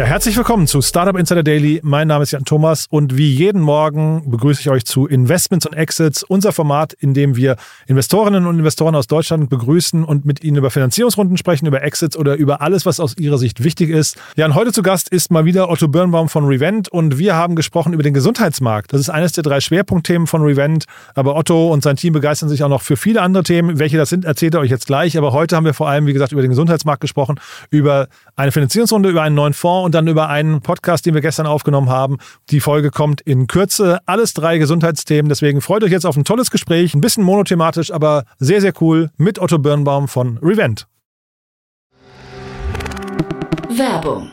Ja, herzlich willkommen zu Startup Insider Daily. Mein Name ist Jan Thomas und wie jeden Morgen begrüße ich euch zu Investments und Exits, unser Format, in dem wir Investorinnen und Investoren aus Deutschland begrüßen und mit ihnen über Finanzierungsrunden sprechen, über Exits oder über alles, was aus ihrer Sicht wichtig ist. Ja, und heute zu Gast ist mal wieder Otto Birnbaum von Revent und wir haben gesprochen über den Gesundheitsmarkt. Das ist eines der drei Schwerpunktthemen von Revent, aber Otto und sein Team begeistern sich auch noch für viele andere Themen. Welche das sind, erzählt er euch jetzt gleich. Aber heute haben wir vor allem, wie gesagt, über den Gesundheitsmarkt gesprochen, über eine Finanzierungsrunde, über einen neuen Fonds und dann über einen Podcast, den wir gestern aufgenommen haben. Die Folge kommt in Kürze. Alles drei Gesundheitsthemen. Deswegen freut euch jetzt auf ein tolles Gespräch. Ein bisschen monothematisch, aber sehr, sehr cool mit Otto Birnbaum von Revent. Werbung.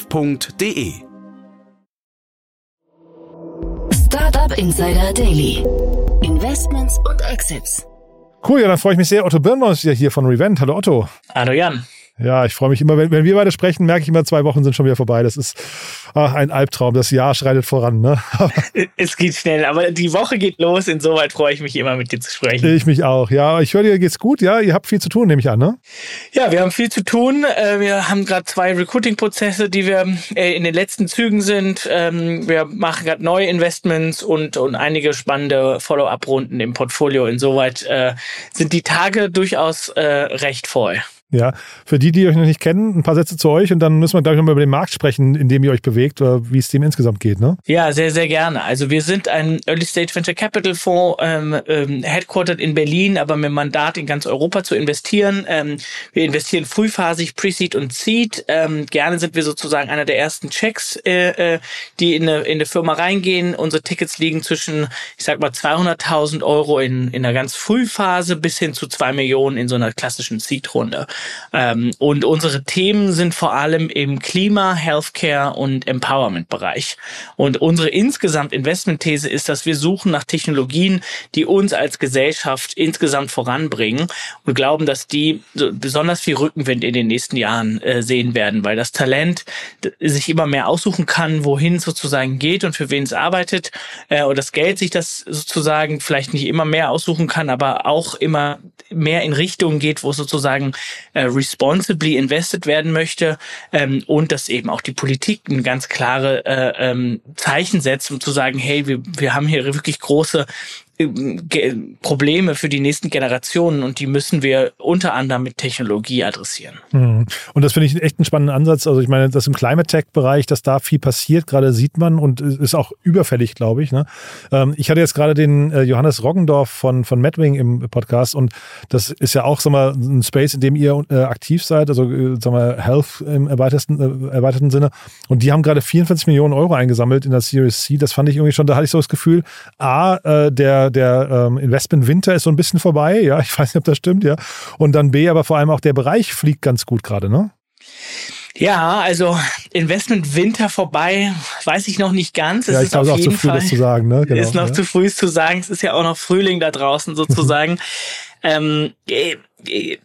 www.startup.de. Startup Insider Daily. Investments und Exits. Cool, ja, dann freue ich mich sehr. Otto Birnbaum ist ja hier von Revent. Hallo Otto. Hallo Jan. Ja, ich freue mich immer, wenn, wenn wir beide sprechen, merke ich immer, zwei Wochen sind schon wieder vorbei. Das ist ach, ein Albtraum. Das Jahr schreitet voran. Ne? es geht schnell, aber die Woche geht los. Insoweit freue ich mich immer, mit dir zu sprechen. Ich mich auch. Ja, ich höre dir geht's gut. Ja, ihr habt viel zu tun, nehme ich an, ne? Ja, wir haben viel zu tun. Äh, wir haben gerade zwei Recruiting-Prozesse, die wir äh, in den letzten Zügen sind. Ähm, wir machen gerade neue Investments und, und einige spannende Follow-up-Runden im Portfolio. Insoweit äh, sind die Tage durchaus recht voll. Ja, für die, die euch noch nicht kennen, ein paar Sätze zu euch und dann müssen wir, glaube ich, nochmal über den Markt sprechen, in dem ihr euch bewegt oder wie es dem insgesamt geht, ne? Ja, sehr, sehr gerne. Also wir sind ein Early Stage Venture Capital Fonds, ähm, ähm, headquartered in Berlin, aber mit Mandat in ganz Europa zu investieren. Ähm, wir investieren frühphasig Pre-Seed und Seed. Ähm, gerne sind wir sozusagen einer der ersten Checks, äh, äh, die in eine, in eine Firma reingehen. Unsere Tickets liegen zwischen, ich sag mal, 200.000 Euro in, in einer ganz Frühphase bis hin zu zwei Millionen in so einer klassischen Seed-Runde. Ähm, und unsere Themen sind vor allem im Klima, Healthcare und Empowerment-Bereich. Und unsere insgesamt Investmentthese ist, dass wir suchen nach Technologien, die uns als Gesellschaft insgesamt voranbringen und glauben, dass die so besonders viel Rückenwind in den nächsten Jahren äh, sehen werden, weil das Talent sich immer mehr aussuchen kann, wohin es sozusagen geht und für wen es arbeitet äh, und das Geld sich das sozusagen vielleicht nicht immer mehr aussuchen kann, aber auch immer mehr in Richtungen geht, wo es sozusagen äh, responsibly invested werden möchte ähm, und dass eben auch die Politik ein ganz klare äh, ähm, Zeichen setzt, um zu sagen, hey, wir, wir haben hier wirklich große Probleme für die nächsten Generationen und die müssen wir unter anderem mit Technologie adressieren. Hm. Und das finde ich echt einen spannenden Ansatz. Also ich meine, dass im Climate Tech-Bereich, dass da viel passiert, gerade sieht man und ist auch überfällig, glaube ich. Ne? Ähm, ich hatte jetzt gerade den äh, Johannes Roggendorf von, von Madwing im Podcast und das ist ja auch sag mal, ein Space, in dem ihr äh, aktiv seid, also äh, sag mal, Health im erweiterten, erweiterten Sinne. Und die haben gerade 44 Millionen Euro eingesammelt in der Series C. Das fand ich irgendwie schon, da hatte ich so das Gefühl, A, der der, ähm, Investment Winter ist so ein bisschen vorbei, ja, ich weiß nicht, ob das stimmt, ja. Und dann B, aber vor allem auch der Bereich fliegt ganz gut gerade, ne? Ja, also Investment Winter vorbei, weiß ich noch nicht ganz. Es ja, ich glaube, es ist auch zu früh, Fall, das zu sagen. Ne? Genau, ist noch ja. zu früh zu sagen. Es ist ja auch noch Frühling da draußen sozusagen. ähm, äh, äh,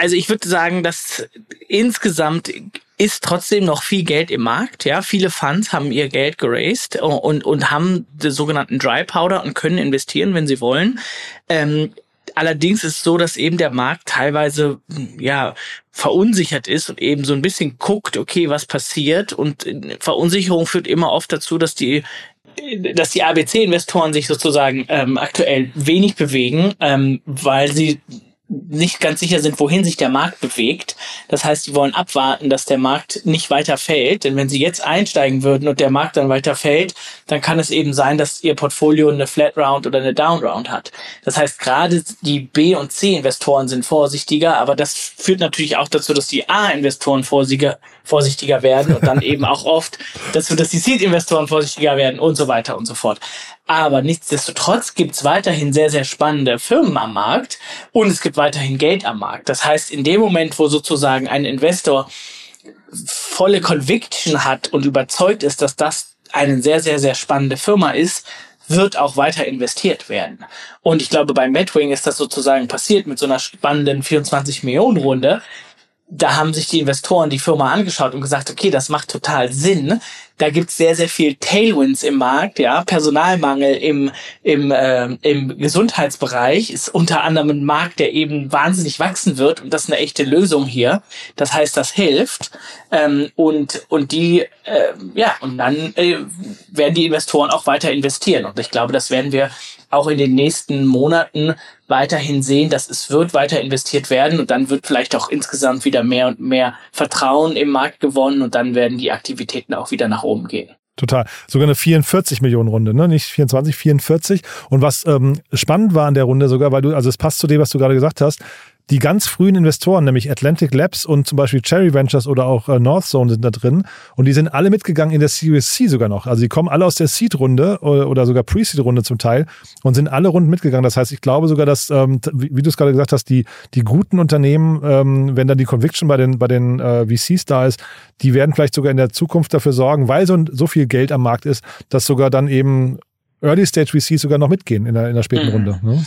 also ich würde sagen, dass insgesamt ist trotzdem noch viel Geld im Markt. Ja, viele Funds haben ihr Geld geraced und, und haben den sogenannten Dry Powder und können investieren, wenn sie wollen. Ähm, allerdings ist so, dass eben der Markt teilweise, ja, verunsichert ist und eben so ein bisschen guckt, okay, was passiert und Verunsicherung führt immer oft dazu, dass die dass die ABC-Investoren sich sozusagen ähm, aktuell wenig bewegen, ähm, weil sie nicht ganz sicher sind, wohin sich der Markt bewegt. Das heißt, sie wollen abwarten, dass der Markt nicht weiter fällt. Denn wenn sie jetzt einsteigen würden und der Markt dann weiter fällt, dann kann es eben sein, dass ihr Portfolio eine Flat Round oder eine Down Round hat. Das heißt, gerade die B- und C-Investoren sind vorsichtiger, aber das führt natürlich auch dazu, dass die A-Investoren vorsichtiger, vorsichtiger werden und dann eben auch oft dazu, dass die Seed-Investoren vorsichtiger werden und so weiter und so fort. Aber nichtsdestotrotz gibt es weiterhin sehr, sehr spannende Firmen am Markt und es gibt weiterhin Geld am Markt. Das heißt, in dem Moment, wo sozusagen ein Investor volle Conviction hat und überzeugt ist, dass das eine sehr, sehr, sehr spannende Firma ist, wird auch weiter investiert werden. Und ich glaube, bei Medwing ist das sozusagen passiert mit so einer spannenden 24 Millionen Runde. Da haben sich die Investoren die Firma angeschaut und gesagt, okay, das macht total Sinn, da gibt's sehr, sehr viel Tailwinds im Markt, ja. Personalmangel im, im, äh, im Gesundheitsbereich ist unter anderem ein Markt, der eben wahnsinnig wachsen wird und das ist eine echte Lösung hier. Das heißt, das hilft. Ähm, und, und die, äh, ja, und dann äh, werden die Investoren auch weiter investieren. Und ich glaube, das werden wir auch in den nächsten Monaten weiterhin sehen, dass es wird weiter investiert werden und dann wird vielleicht auch insgesamt wieder mehr und mehr Vertrauen im Markt gewonnen und dann werden die Aktivitäten auch wieder nach oben gehen. Total. Sogar eine 44 Millionen Runde, ne? Nicht 24, 44. Und was ähm, spannend war an der Runde sogar, weil du, also es passt zu dem, was du gerade gesagt hast, die ganz frühen Investoren, nämlich Atlantic Labs und zum Beispiel Cherry Ventures oder auch äh, Northzone sind da drin. Und die sind alle mitgegangen in der Series C sogar noch. Also die kommen alle aus der Seed-Runde oder, oder sogar Pre-Seed-Runde zum Teil und sind alle Runden mitgegangen. Das heißt, ich glaube sogar, dass, ähm, wie, wie du es gerade gesagt hast, die, die guten Unternehmen, ähm, wenn dann die Conviction bei den, bei den äh, VCs da ist, die werden vielleicht sogar in der Zukunft dafür sorgen, weil so, so viel Geld am Markt ist, dass sogar dann eben Early Stage VCs sogar noch mitgehen in der, in der späten mhm. Runde. Ne?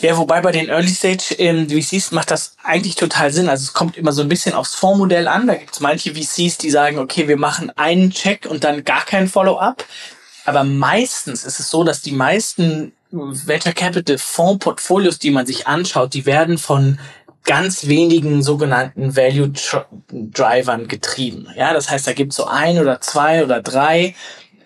Ja, wobei bei den Early Stage ähm, VCs macht das eigentlich total Sinn. Also es kommt immer so ein bisschen aufs Fondsmodell an. Da gibt es manche VCs, die sagen, okay, wir machen einen Check und dann gar kein Follow-up. Aber meistens ist es so, dass die meisten Venture Capital Fondsportfolios, die man sich anschaut, die werden von ganz wenigen sogenannten Value Drivern getrieben. Ja, das heißt, da gibt es so ein oder zwei oder drei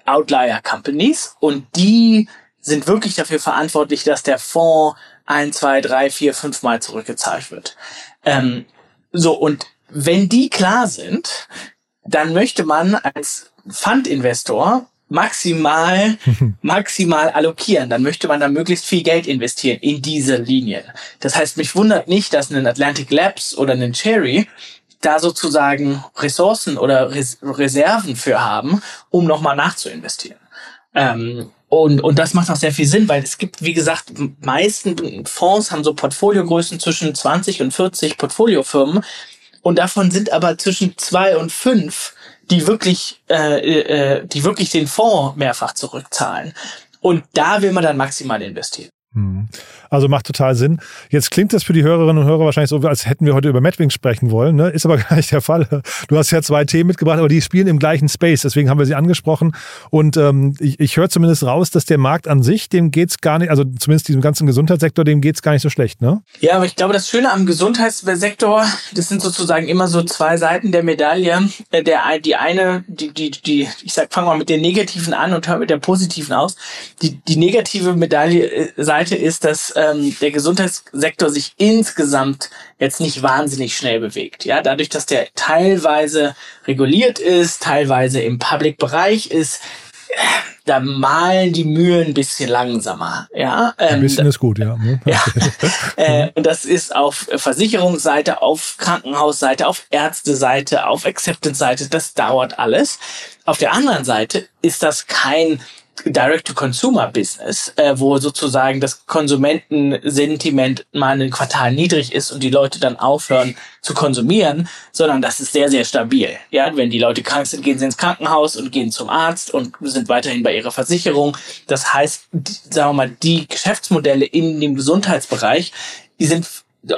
Outlier Companies und die sind wirklich dafür verantwortlich, dass der Fonds ein, zwei, drei, vier, fünf Mal zurückgezahlt wird. Ähm, so, und wenn die klar sind, dann möchte man als Fundinvestor maximal, maximal allokieren. Dann möchte man da möglichst viel Geld investieren in diese Linien. Das heißt, mich wundert nicht, dass ein Atlantic Labs oder ein Cherry da sozusagen Ressourcen oder Res Reserven für haben, um nochmal nachzuinvestieren. Ähm, und, und das macht auch sehr viel Sinn, weil es gibt, wie gesagt, meisten Fonds haben so Portfoliogrößen zwischen 20 und 40 Portfoliofirmen. Und davon sind aber zwischen zwei und fünf, die wirklich, äh, äh, die wirklich den Fonds mehrfach zurückzahlen. Und da will man dann maximal investieren. Also macht total Sinn. Jetzt klingt das für die Hörerinnen und Hörer wahrscheinlich so, als hätten wir heute über Madwings sprechen wollen. Ne? Ist aber gar nicht der Fall. Du hast ja zwei Themen mitgebracht, aber die spielen im gleichen Space. Deswegen haben wir sie angesprochen. Und ähm, ich, ich höre zumindest raus, dass der Markt an sich, dem geht's gar nicht, also zumindest diesem ganzen Gesundheitssektor, dem geht's gar nicht so schlecht. Ne? Ja, aber ich glaube, das Schöne am Gesundheitssektor, das sind sozusagen immer so zwei Seiten der Medaille. Äh, der, die eine, die, die, die ich sag, fangen wir mit der negativen an und hören mit der positiven aus. Die, die negative Medaille äh, Seite ist, dass ähm, der Gesundheitssektor sich insgesamt jetzt nicht wahnsinnig schnell bewegt. Ja, dadurch, dass der teilweise reguliert ist, teilweise im Public-Bereich ist, da malen die Mühlen ein bisschen langsamer. Ja, ähm, ein bisschen ist gut, ja. ja. äh, und das ist auf Versicherungsseite, auf Krankenhausseite, auf Ärzteseite, auf Acceptance-Seite. Das dauert alles. Auf der anderen Seite ist das kein Direct-to-Consumer-Business, äh, wo sozusagen das Konsumentensentiment mal ein Quartal niedrig ist und die Leute dann aufhören zu konsumieren, sondern das ist sehr, sehr stabil. Ja, wenn die Leute krank sind, gehen sie ins Krankenhaus und gehen zum Arzt und sind weiterhin bei ihrer Versicherung. Das heißt, die, sagen wir mal, die Geschäftsmodelle in dem Gesundheitsbereich, die sind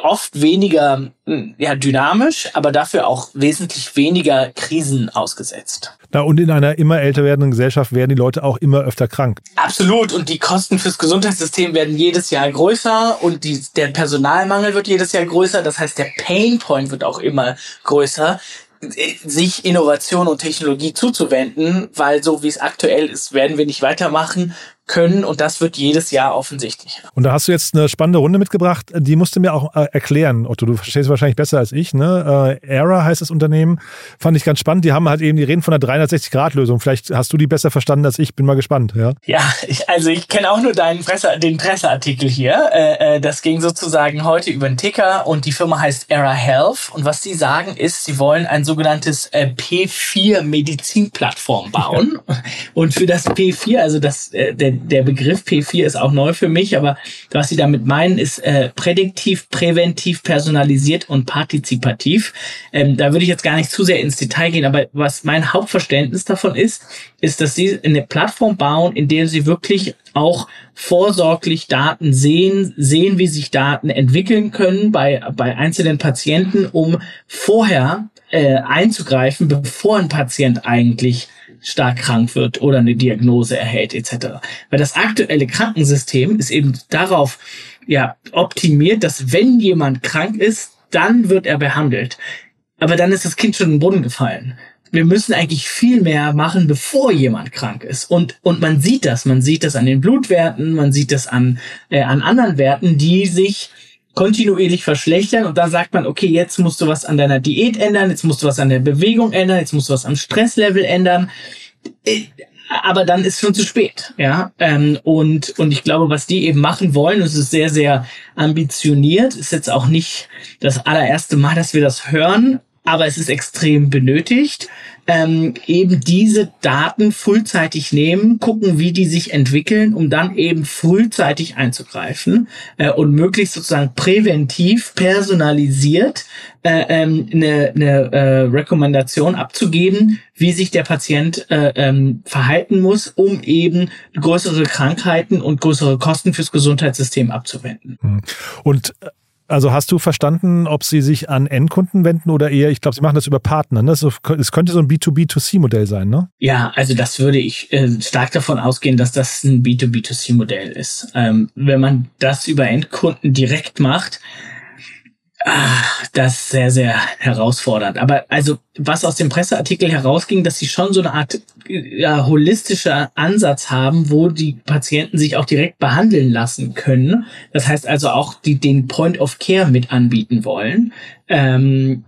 oft weniger hm, ja, dynamisch, aber dafür auch wesentlich weniger Krisen ausgesetzt. Na, und in einer immer älter werdenden Gesellschaft werden die Leute auch immer öfter krank. Absolut. Und die Kosten fürs Gesundheitssystem werden jedes Jahr größer und die, der Personalmangel wird jedes Jahr größer. Das heißt, der Painpoint wird auch immer größer sich Innovation und Technologie zuzuwenden, weil so wie es aktuell ist, werden wir nicht weitermachen, können und das wird jedes Jahr offensichtlicher. Und da hast du jetzt eine spannende Runde mitgebracht, die musst du mir auch äh, erklären, Otto, du verstehst wahrscheinlich besser als ich, ne? Äh, Era heißt das Unternehmen, fand ich ganz spannend, die haben halt eben, die reden von einer 360-Grad-Lösung, vielleicht hast du die besser verstanden als ich, bin mal gespannt, ja? Ja, ich, also ich kenne auch nur deinen Presse, den Presseartikel hier, äh, äh, das ging sozusagen heute über den Ticker und die Firma heißt Era Health. Und was sie sagen ist, sie wollen ein sogenanntes äh, P4-Medizinplattform bauen. Und für das P4, also das, äh, der der Begriff P4 ist auch neu für mich, aber was sie damit meinen, ist äh, prädiktiv, präventiv, personalisiert und partizipativ. Ähm, da würde ich jetzt gar nicht zu sehr ins Detail gehen, aber was mein Hauptverständnis davon ist, ist, dass sie eine Plattform bauen, in der sie wirklich auch vorsorglich Daten sehen, sehen, wie sich Daten entwickeln können bei, bei einzelnen Patienten, um vorher äh, einzugreifen, bevor ein Patient eigentlich stark krank wird oder eine Diagnose erhält etc. Weil das aktuelle Krankensystem ist eben darauf ja optimiert, dass wenn jemand krank ist, dann wird er behandelt. Aber dann ist das Kind schon in den Boden gefallen. Wir müssen eigentlich viel mehr machen, bevor jemand krank ist. Und, und man sieht das. Man sieht das an den Blutwerten, man sieht das an, äh, an anderen Werten, die sich kontinuierlich verschlechtern und dann sagt man, okay, jetzt musst du was an deiner Diät ändern, jetzt musst du was an der Bewegung ändern, jetzt musst du was am Stresslevel ändern. Äh, aber dann ist schon zu spät, ja. Ähm, und und ich glaube, was die eben machen wollen, es ist sehr sehr ambitioniert, ist jetzt auch nicht das allererste Mal, dass wir das hören, aber es ist extrem benötigt ähm, eben diese Daten frühzeitig nehmen, gucken, wie die sich entwickeln, um dann eben frühzeitig einzugreifen äh, und möglichst sozusagen präventiv, personalisiert äh, ähm, eine, äh, Rekommendation abzugeben, wie sich der Patient äh, ähm, verhalten muss, um eben größere Krankheiten und größere Kosten fürs Gesundheitssystem abzuwenden. Und äh, also hast du verstanden, ob sie sich an Endkunden wenden oder eher, ich glaube, sie machen das über Partner. Ne? Es könnte so ein B2B2C-Modell sein, ne? Ja, also das würde ich äh, stark davon ausgehen, dass das ein B2B2C-Modell ist. Ähm, wenn man das über Endkunden direkt macht, Ach, das ist sehr, sehr herausfordernd. Aber also, was aus dem Presseartikel herausging, dass sie schon so eine Art ja, holistischer Ansatz haben, wo die Patienten sich auch direkt behandeln lassen können. Das heißt also auch, die den Point of Care mit anbieten wollen. Ähm,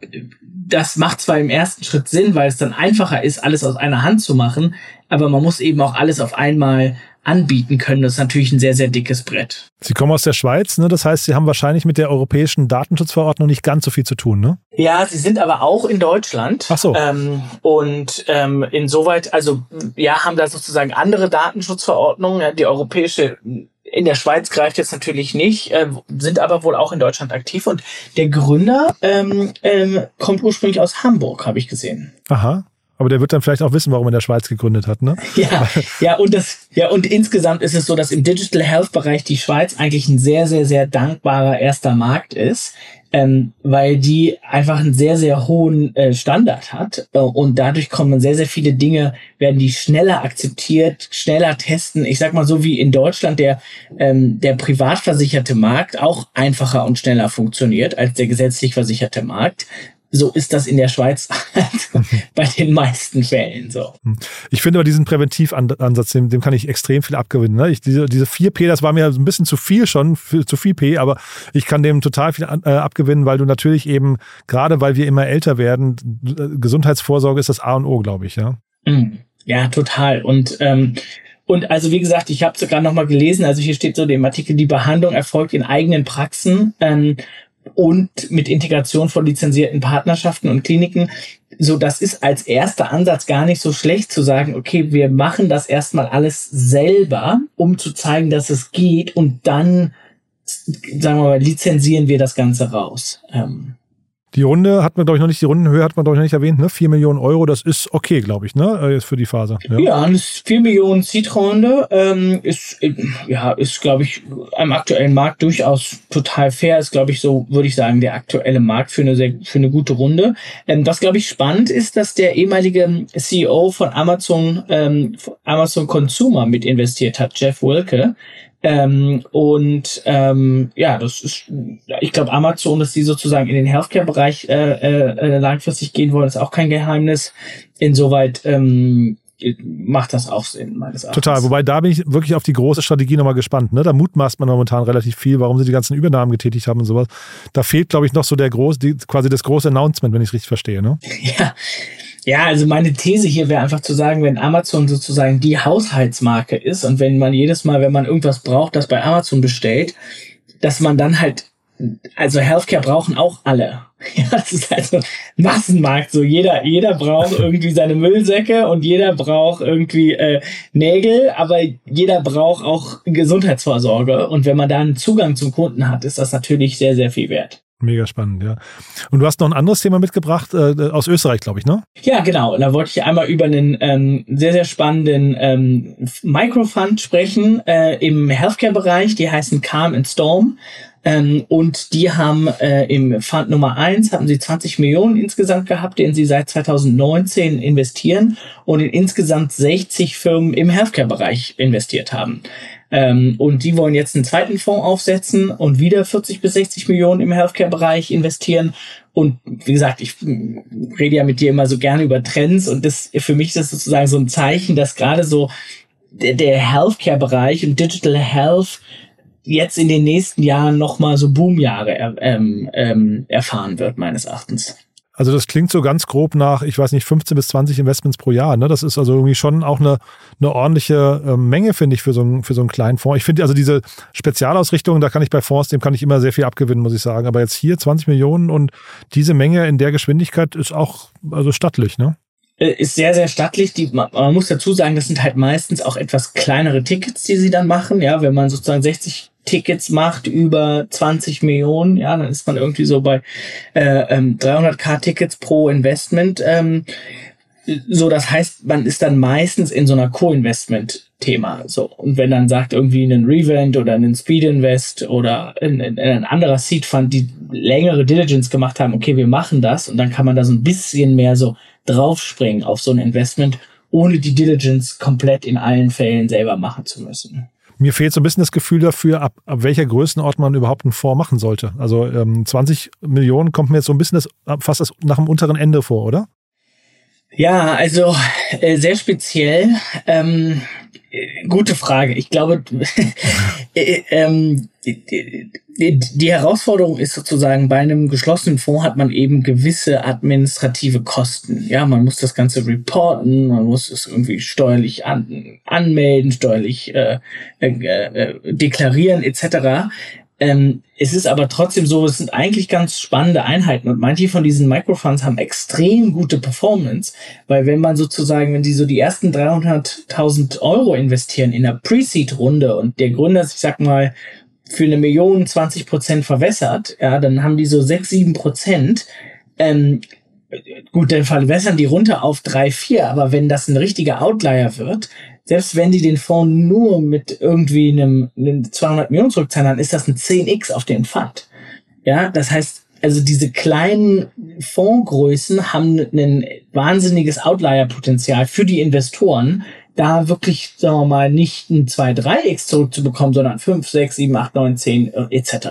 das macht zwar im ersten Schritt Sinn, weil es dann einfacher ist, alles aus einer Hand zu machen, aber man muss eben auch alles auf einmal anbieten können. Das ist natürlich ein sehr, sehr dickes Brett. Sie kommen aus der Schweiz, ne? das heißt, Sie haben wahrscheinlich mit der europäischen Datenschutzverordnung nicht ganz so viel zu tun, ne? Ja, Sie sind aber auch in Deutschland. Ach so. Ähm, und ähm, insoweit, also ja, haben da sozusagen andere Datenschutzverordnungen. Die europäische in der Schweiz greift jetzt natürlich nicht, äh, sind aber wohl auch in Deutschland aktiv. Und der Gründer ähm, ähm, kommt ursprünglich aus Hamburg, habe ich gesehen. Aha. Aber der wird dann vielleicht auch wissen, warum er in der Schweiz gegründet hat, ne? Ja, ja, und das, ja, und insgesamt ist es so, dass im Digital Health Bereich die Schweiz eigentlich ein sehr, sehr, sehr dankbarer erster Markt ist. Ähm, weil die einfach einen sehr, sehr hohen äh, Standard hat äh, und dadurch kommen sehr, sehr viele Dinge, werden die schneller akzeptiert, schneller testen. Ich sag mal so wie in Deutschland der, ähm, der privat versicherte Markt auch einfacher und schneller funktioniert als der gesetzlich versicherte Markt so ist das in der Schweiz bei den meisten Fällen so. Ich finde aber diesen Präventivansatz, dem, dem kann ich extrem viel abgewinnen. Ne? Ich, diese, diese 4P, das war mir ein bisschen zu viel schon, für, zu viel P, aber ich kann dem total viel äh, abgewinnen, weil du natürlich eben, gerade weil wir immer älter werden, Gesundheitsvorsorge ist das A und O, glaube ich, ja. Mhm. Ja, total. Und ähm, und also wie gesagt, ich habe sogar noch mal gelesen, also hier steht so dem Artikel, die Behandlung erfolgt in eigenen Praxen ähm, und mit Integration von lizenzierten Partnerschaften und Kliniken. So, das ist als erster Ansatz gar nicht so schlecht zu sagen, okay, wir machen das erstmal alles selber, um zu zeigen, dass es geht und dann, sagen wir mal, lizenzieren wir das Ganze raus. Ähm, die Runde hat man, glaube ich, noch nicht, die Rundenhöhe hat man, glaube ich, noch nicht erwähnt, ne? 4 Millionen Euro, das ist okay, glaube ich, ne? Äh, jetzt für die Phase. Ja, ja das ist 4 Millionen Seed-Runde, ähm, ist, ja, ist, glaube ich, am aktuellen Markt durchaus total fair, ist, glaube ich, so, würde ich sagen, der aktuelle Markt für eine sehr, für eine gute Runde. Ähm, was, glaube ich, spannend ist, dass der ehemalige CEO von Amazon, ähm, Amazon Consumer mit investiert hat, Jeff Wilke, ähm, und ähm, ja, das ist, ich glaube, Amazon, dass die sozusagen in den Healthcare-Bereich äh, äh, langfristig gehen wollen, ist auch kein Geheimnis. Insoweit, ähm, macht das auch Sinn, meines Erachtens. Total, wobei da bin ich wirklich auf die große Strategie nochmal gespannt. Ne? Da mutmaßt man momentan relativ viel, warum sie die ganzen Übernahmen getätigt haben und sowas. Da fehlt, glaube ich, noch so der große, die, quasi das große Announcement, wenn ich es richtig verstehe. Ne? Ja. Ja, also meine These hier wäre einfach zu sagen, wenn Amazon sozusagen die Haushaltsmarke ist und wenn man jedes Mal, wenn man irgendwas braucht, das bei Amazon bestellt, dass man dann halt also Healthcare brauchen auch alle. Ja, das ist also Massenmarkt. So jeder, jeder braucht irgendwie seine Müllsäcke und jeder braucht irgendwie äh, Nägel, aber jeder braucht auch Gesundheitsvorsorge. Und wenn man da einen Zugang zum Kunden hat, ist das natürlich sehr, sehr viel wert. Mega spannend, ja. Und du hast noch ein anderes Thema mitgebracht, äh, aus Österreich, glaube ich, ne? Ja, genau. Da wollte ich einmal über einen ähm, sehr, sehr spannenden ähm, Microfund sprechen äh, im Healthcare-Bereich. Die heißen Calm and Storm. Ähm, und die haben äh, im Fund Nummer eins hatten sie 20 Millionen insgesamt gehabt, den sie seit 2019 investieren und in insgesamt 60 Firmen im Healthcare-Bereich investiert haben. Ähm, und die wollen jetzt einen zweiten Fonds aufsetzen und wieder 40 bis 60 Millionen im Healthcare-Bereich investieren. Und wie gesagt, ich rede ja mit dir immer so gerne über Trends und das für mich ist das sozusagen so ein Zeichen, dass gerade so der, der Healthcare-Bereich und Digital Health jetzt in den nächsten Jahren nochmal so Boomjahre ähm, ähm, erfahren wird, meines Erachtens. Also das klingt so ganz grob nach, ich weiß nicht, 15 bis 20 Investments pro Jahr. Ne? Das ist also irgendwie schon auch eine, eine ordentliche äh, Menge, finde ich, für so, einen, für so einen kleinen Fonds. Ich finde also diese Spezialausrichtung, da kann ich bei Fonds, dem kann ich immer sehr viel abgewinnen, muss ich sagen. Aber jetzt hier 20 Millionen und diese Menge in der Geschwindigkeit ist auch also stattlich, ne? Äh, ist sehr, sehr stattlich. Die, man, man muss dazu sagen, das sind halt meistens auch etwas kleinere Tickets, die sie dann machen. Ja, wenn man sozusagen 60 Tickets macht über 20 Millionen, ja, dann ist man irgendwie so bei äh, ähm, 300k Tickets pro Investment. Ähm, so, das heißt, man ist dann meistens in so einer Co-Investment-Thema. So und wenn dann sagt irgendwie ein Revent oder ein Speed Invest oder ein, ein, ein anderer Seed Fund, die längere Diligence gemacht haben, okay, wir machen das und dann kann man da so ein bisschen mehr so draufspringen auf so ein Investment, ohne die Diligence komplett in allen Fällen selber machen zu müssen. Mir fehlt so ein bisschen das Gefühl dafür, ab, ab welcher Größenort man überhaupt einen Fonds machen sollte. Also ähm, 20 Millionen kommt mir jetzt so ein bisschen das, fast das nach dem unteren Ende vor, oder? Ja, also äh, sehr speziell. Ähm, gute Frage. Ich glaube, äh, ähm, die, Herausforderung ist sozusagen, bei einem geschlossenen Fonds hat man eben gewisse administrative Kosten. Ja, man muss das Ganze reporten, man muss es irgendwie steuerlich an, anmelden, steuerlich äh, äh, äh, deklarieren etc. Ähm, es ist aber trotzdem so, es sind eigentlich ganz spannende Einheiten und manche von diesen Microfunds haben extrem gute Performance, weil wenn man sozusagen, wenn die so die ersten 300.000 Euro investieren in einer Pre-Seed-Runde und der Gründer, ich sag mal, für eine Million 20 Prozent verwässert, ja, dann haben die so 6, 7 Prozent. Ähm, gut, dann verwässern die runter auf 3, 4, aber wenn das ein richtiger Outlier wird, selbst wenn die den Fonds nur mit irgendwie einem, einem 200 Millionen zurückzahlen, dann ist das ein 10x auf den Fund. Ja, das heißt, also diese kleinen Fondsgrößen haben ein wahnsinniges Outlier-Potenzial für die Investoren, da wirklich, sagen wir mal, nicht ein 2-3x zurückzubekommen, sondern 5, 6, 7, 8, 9, 10 etc.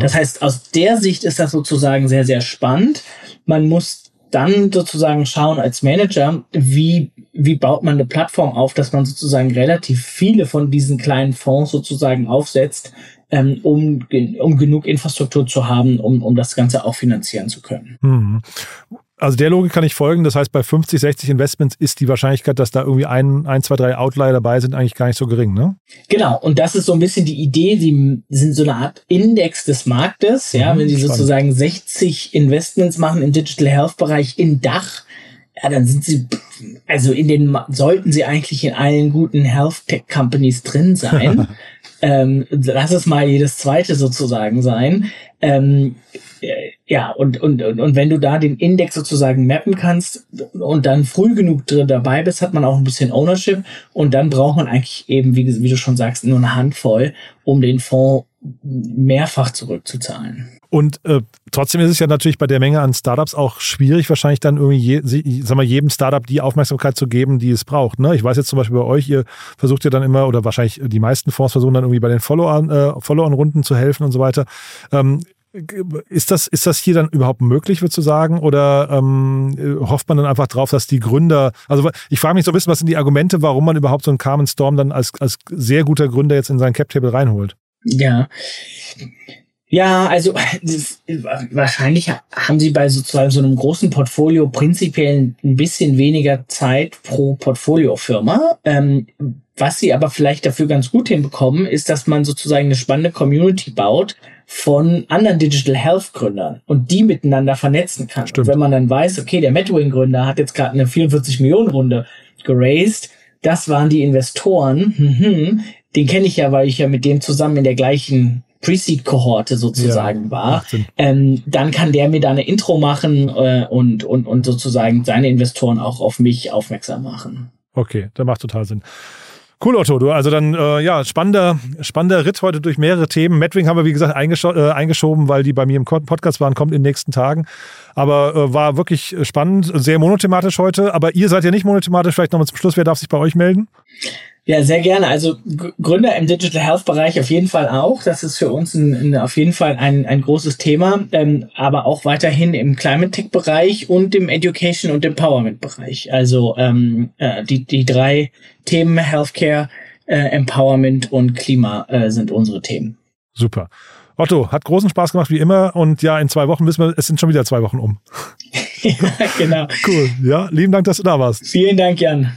Das heißt, aus der Sicht ist das sozusagen sehr, sehr spannend. Man muss dann sozusagen schauen als Manager, wie, wie baut man eine Plattform auf, dass man sozusagen relativ viele von diesen kleinen Fonds sozusagen aufsetzt, ähm, um, um genug Infrastruktur zu haben, um, um das Ganze auch finanzieren zu können. Mhm. Also der Logik kann ich folgen. Das heißt, bei 50, 60 Investments ist die Wahrscheinlichkeit, dass da irgendwie ein, ein, zwei, drei Outlier dabei sind, eigentlich gar nicht so gering, ne? Genau. Und das ist so ein bisschen die Idee. Die sind so eine Art Index des Marktes. Ja, mhm, wenn sie spannend. sozusagen 60 Investments machen im Digital Health Bereich in Dach, ja, dann sind sie, also in den, sollten sie eigentlich in allen guten Health Tech Companies drin sein. ähm, lass es mal jedes zweite sozusagen sein. Ähm, ja, und, und, und wenn du da den Index sozusagen mappen kannst und dann früh genug drin dabei bist, hat man auch ein bisschen Ownership und dann braucht man eigentlich eben, wie, wie du schon sagst, nur eine Handvoll, um den Fonds mehrfach zurückzuzahlen. Und äh, trotzdem ist es ja natürlich bei der Menge an Startups auch schwierig, wahrscheinlich dann irgendwie je, sag mal, jedem Startup die Aufmerksamkeit zu geben, die es braucht. Ne? Ich weiß jetzt zum Beispiel bei euch, ihr versucht ja dann immer, oder wahrscheinlich die meisten Fonds versuchen dann irgendwie bei den Follow-on-Runden äh, Follow zu helfen und so weiter. Ähm, Ist das, ist das hier dann überhaupt möglich, würdest du sagen? Oder ähm, hofft man dann einfach drauf, dass die Gründer, also ich frage mich so ein bisschen, was sind die Argumente, warum man überhaupt so einen Carmen Storm dann als, als sehr guter Gründer jetzt in sein Cap-Table reinholt? Ja. Ja, also wahrscheinlich haben sie bei sozusagen so einem großen Portfolio prinzipiell ein bisschen weniger Zeit pro Portfoliofirma. Ähm, was sie aber vielleicht dafür ganz gut hinbekommen, ist, dass man sozusagen eine spannende Community baut, von anderen Digital Health Gründern und die miteinander vernetzen kann. Und wenn man dann weiß, okay, der Medwing Gründer hat jetzt gerade eine 44 Millionen Runde geraced, das waren die Investoren, mhm, den kenne ich ja, weil ich ja mit dem zusammen in der gleichen Pre-Seed-Kohorte sozusagen ja, war, ähm, dann kann der mir da eine Intro machen äh, und, und, und sozusagen seine Investoren auch auf mich aufmerksam machen. Okay, das macht total Sinn. Cool, Otto. Du, also dann, äh, ja, spannender, spannender Ritt heute durch mehrere Themen. Medwing haben wir, wie gesagt, äh, eingeschoben, weil die bei mir im Podcast waren, kommt in den nächsten Tagen. Aber äh, war wirklich spannend, sehr monothematisch heute. Aber ihr seid ja nicht monothematisch. Vielleicht nochmal zum Schluss, wer darf sich bei euch melden? Ja, sehr gerne. Also Gründer im Digital Health Bereich auf jeden Fall auch. Das ist für uns ein, ein, auf jeden Fall ein, ein großes Thema, ähm, aber auch weiterhin im Climate Tech Bereich und im Education und Empowerment Bereich. Also ähm, äh, die, die drei Themen Healthcare, äh, Empowerment und Klima äh, sind unsere Themen. Super. Otto, hat großen Spaß gemacht wie immer und ja, in zwei Wochen wissen wir, es sind schon wieder zwei Wochen um. ja, genau. Cool. Ja, lieben Dank, dass du da warst. Vielen Dank, Jan.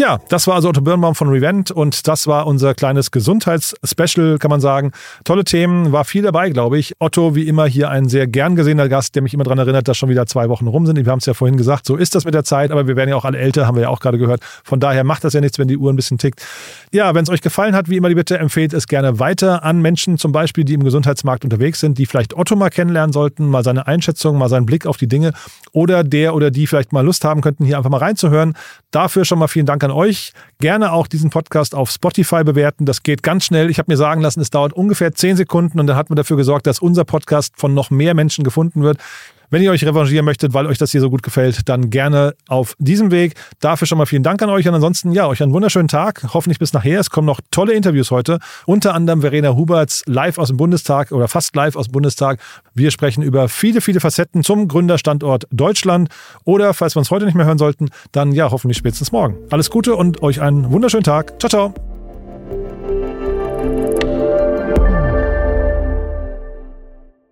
Ja, das war also Otto Birnbaum von Revent und das war unser kleines Gesundheitsspecial, kann man sagen. Tolle Themen, war viel dabei, glaube ich. Otto, wie immer, hier ein sehr gern gesehener Gast, der mich immer daran erinnert, dass schon wieder zwei Wochen rum sind. Wir haben es ja vorhin gesagt, so ist das mit der Zeit, aber wir werden ja auch alle älter, haben wir ja auch gerade gehört. Von daher macht das ja nichts, wenn die Uhr ein bisschen tickt. Ja, wenn es euch gefallen hat, wie immer die Bitte, empfehlt es gerne weiter an Menschen, zum Beispiel, die im Gesundheitsmarkt unterwegs sind, die vielleicht Otto mal kennenlernen sollten, mal seine Einschätzung, mal seinen Blick auf die Dinge oder der oder die vielleicht mal Lust haben könnten, hier einfach mal reinzuhören. Dafür schon mal vielen Dank an euch. Gerne auch diesen Podcast auf Spotify bewerten. Das geht ganz schnell. Ich habe mir sagen lassen, es dauert ungefähr zehn Sekunden und dann hat man dafür gesorgt, dass unser Podcast von noch mehr Menschen gefunden wird. Wenn ihr euch revanchieren möchtet, weil euch das hier so gut gefällt, dann gerne auf diesem Weg. Dafür schon mal vielen Dank an euch und ansonsten, ja, euch einen wunderschönen Tag. Hoffentlich bis nachher. Es kommen noch tolle Interviews heute. Unter anderem Verena Huberts live aus dem Bundestag oder fast live aus dem Bundestag. Wir sprechen über viele, viele Facetten zum Gründerstandort Deutschland. Oder falls wir uns heute nicht mehr hören sollten, dann ja, hoffentlich spätestens morgen. Alles Gute und euch einen wunderschönen Tag. Ciao, ciao.